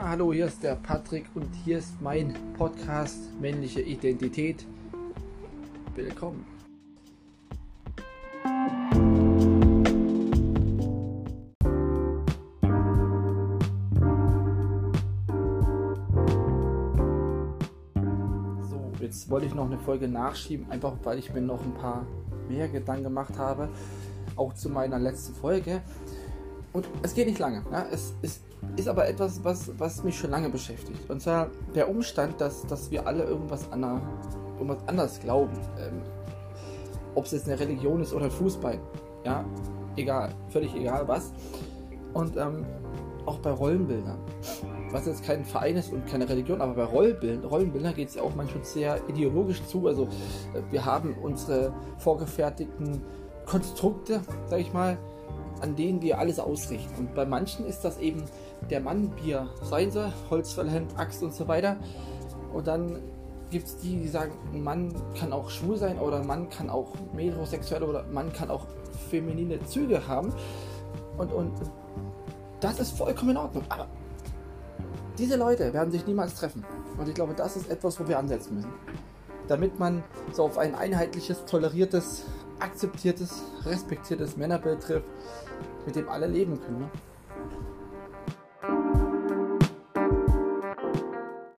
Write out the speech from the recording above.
hallo, hier ist der Patrick und hier ist mein Podcast Männliche Identität. Willkommen. So, jetzt wollte ich noch eine Folge nachschieben, einfach weil ich mir noch ein paar mehr Gedanken gemacht habe, auch zu meiner letzten Folge. Und es geht nicht lange. Ja? Es, es ist aber etwas, was, was mich schon lange beschäftigt. Und zwar der Umstand, dass, dass wir alle irgendwas, ander, irgendwas anders glauben. Ähm, Ob es jetzt eine Religion ist oder Fußball. Ja, egal, völlig egal was. Und ähm, auch bei Rollenbildern. Was jetzt kein Verein ist und keine Religion, aber bei Rollenbildern, Rollenbildern geht es ja auch manchmal sehr ideologisch zu. Also äh, wir haben unsere vorgefertigten Konstrukte, sag ich mal, an denen wir alles ausrichten. Und bei manchen ist das eben der Mann, wie er sein soll, Holzfällerhemd, Axt und so weiter. Und dann gibt es die, die sagen, ein Mann kann auch schwul sein oder ein Mann kann auch metrosexuell oder ein Mann kann auch feminine Züge haben. Und, und das ist vollkommen in Ordnung. Aber diese Leute werden sich niemals treffen. Und ich glaube, das ist etwas, wo wir ansetzen müssen. Damit man so auf ein einheitliches, toleriertes, akzeptiertes, respektiertes Männerbild trifft, mit dem alle leben können. Ne?